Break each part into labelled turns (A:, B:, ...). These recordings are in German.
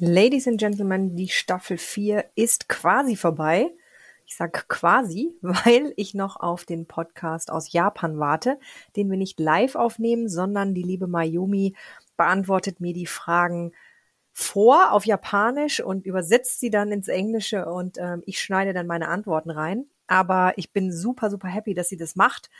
A: Ladies and Gentlemen, die Staffel 4 ist quasi vorbei. Ich sage quasi, weil ich noch auf den Podcast aus Japan warte, den wir nicht live aufnehmen, sondern die liebe Mayumi beantwortet mir die Fragen vor auf Japanisch und übersetzt sie dann ins Englische und ähm, ich schneide dann meine Antworten rein. Aber ich bin super, super happy, dass sie das macht.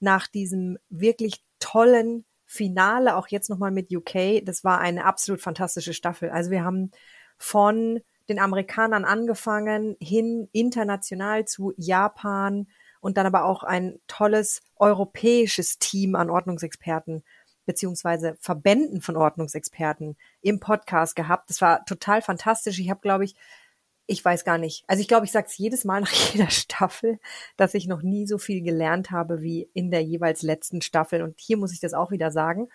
A: Nach diesem wirklich tollen Finale, auch jetzt nochmal mit UK, das war eine absolut fantastische Staffel. Also wir haben von den Amerikanern angefangen, hin international zu Japan und dann aber auch ein tolles europäisches Team an Ordnungsexperten beziehungsweise Verbänden von Ordnungsexperten im Podcast gehabt. Das war total fantastisch. Ich habe, glaube ich, ich weiß gar nicht. Also ich glaube, ich sage es jedes Mal nach jeder Staffel, dass ich noch nie so viel gelernt habe wie in der jeweils letzten Staffel. Und hier muss ich das auch wieder sagen.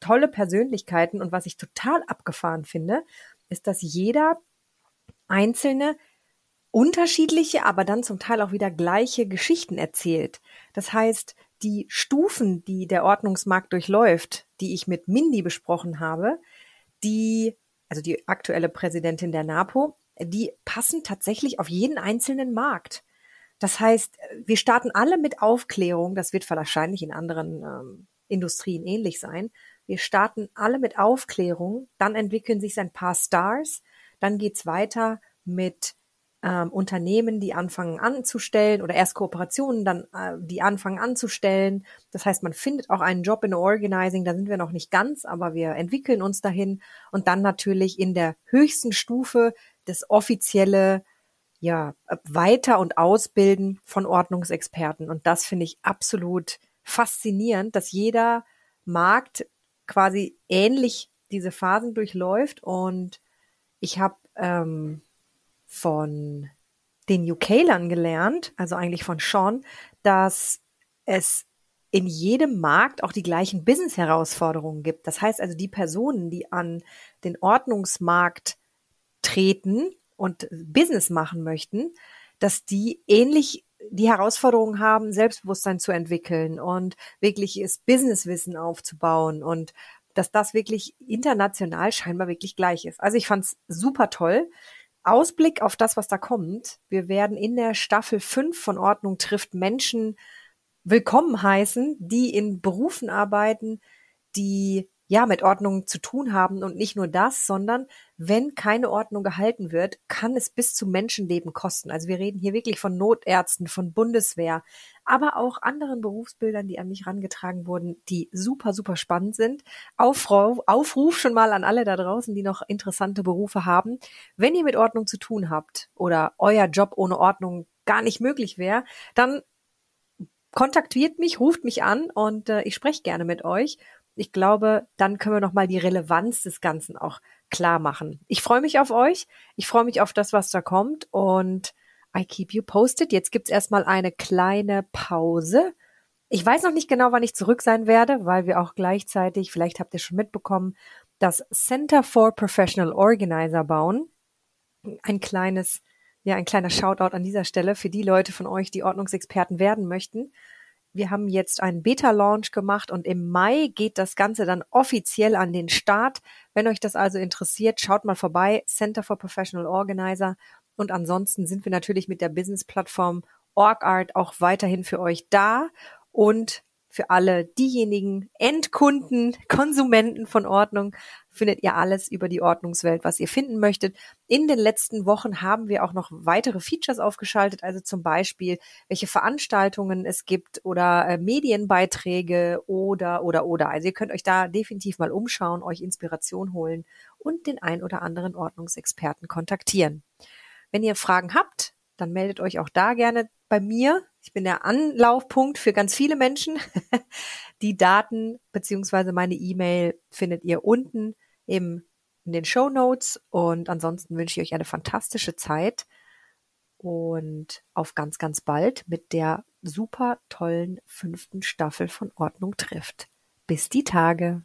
A: Tolle Persönlichkeiten. Und was ich total abgefahren finde, ist, dass jeder einzelne unterschiedliche, aber dann zum Teil auch wieder gleiche Geschichten erzählt. Das heißt, die Stufen, die der Ordnungsmarkt durchläuft, die ich mit Mindy besprochen habe, die, also die aktuelle Präsidentin der NAPO, die passen tatsächlich auf jeden einzelnen Markt. Das heißt, wir starten alle mit Aufklärung. Das wird wahrscheinlich in anderen ähm, Industrien ähnlich sein. Wir starten alle mit Aufklärung. Dann entwickeln sich ein paar Stars. Dann geht's weiter mit ähm, Unternehmen, die anfangen anzustellen oder erst Kooperationen, dann äh, die anfangen anzustellen. Das heißt, man findet auch einen Job in Organizing, da sind wir noch nicht ganz, aber wir entwickeln uns dahin. Und dann natürlich in der höchsten Stufe das offizielle ja, Weiter- und Ausbilden von Ordnungsexperten. Und das finde ich absolut faszinierend, dass jeder Markt quasi ähnlich diese Phasen durchläuft. Und ich habe ähm, von den UK-Lern gelernt, also eigentlich von Sean, dass es in jedem Markt auch die gleichen Business-Herausforderungen gibt. Das heißt also, die Personen, die an den Ordnungsmarkt treten und Business machen möchten, dass die ähnlich die Herausforderungen haben, Selbstbewusstsein zu entwickeln und wirkliches Businesswissen aufzubauen und dass das wirklich international scheinbar wirklich gleich ist. Also ich fand es super toll. Ausblick auf das, was da kommt. Wir werden in der Staffel 5 von Ordnung trifft Menschen willkommen heißen, die in Berufen arbeiten, die ja, mit Ordnung zu tun haben. Und nicht nur das, sondern wenn keine Ordnung gehalten wird, kann es bis zu Menschenleben kosten. Also wir reden hier wirklich von Notärzten, von Bundeswehr, aber auch anderen Berufsbildern, die an mich rangetragen wurden, die super, super spannend sind. Aufruf, Aufruf schon mal an alle da draußen, die noch interessante Berufe haben. Wenn ihr mit Ordnung zu tun habt oder euer Job ohne Ordnung gar nicht möglich wäre, dann kontaktiert mich, ruft mich an und äh, ich spreche gerne mit euch ich glaube, dann können wir nochmal die Relevanz des Ganzen auch klar machen. Ich freue mich auf euch. Ich freue mich auf das, was da kommt und I keep you posted. Jetzt gibt's erstmal eine kleine Pause. Ich weiß noch nicht genau, wann ich zurück sein werde, weil wir auch gleichzeitig, vielleicht habt ihr schon mitbekommen, das Center for Professional Organizer bauen. Ein kleines, ja, ein kleiner Shoutout an dieser Stelle für die Leute von euch, die Ordnungsexperten werden möchten. Wir haben jetzt einen Beta-Launch gemacht und im Mai geht das Ganze dann offiziell an den Start. Wenn euch das also interessiert, schaut mal vorbei, Center for Professional Organizer. Und ansonsten sind wir natürlich mit der Business-Plattform OrgArt auch weiterhin für euch da. Und für alle diejenigen Endkunden, Konsumenten von Ordnung findet ihr alles über die Ordnungswelt, was ihr finden möchtet. In den letzten Wochen haben wir auch noch weitere Features aufgeschaltet, also zum Beispiel, welche Veranstaltungen es gibt oder äh, Medienbeiträge oder, oder, oder. Also ihr könnt euch da definitiv mal umschauen, euch Inspiration holen und den ein oder anderen Ordnungsexperten kontaktieren. Wenn ihr Fragen habt, dann meldet euch auch da gerne bei mir. Ich bin der Anlaufpunkt für ganz viele Menschen. Die Daten beziehungsweise meine E-Mail findet ihr unten im, in den Show Notes. Und ansonsten wünsche ich euch eine fantastische Zeit und auf ganz, ganz bald mit der super tollen fünften Staffel von Ordnung trifft. Bis die Tage.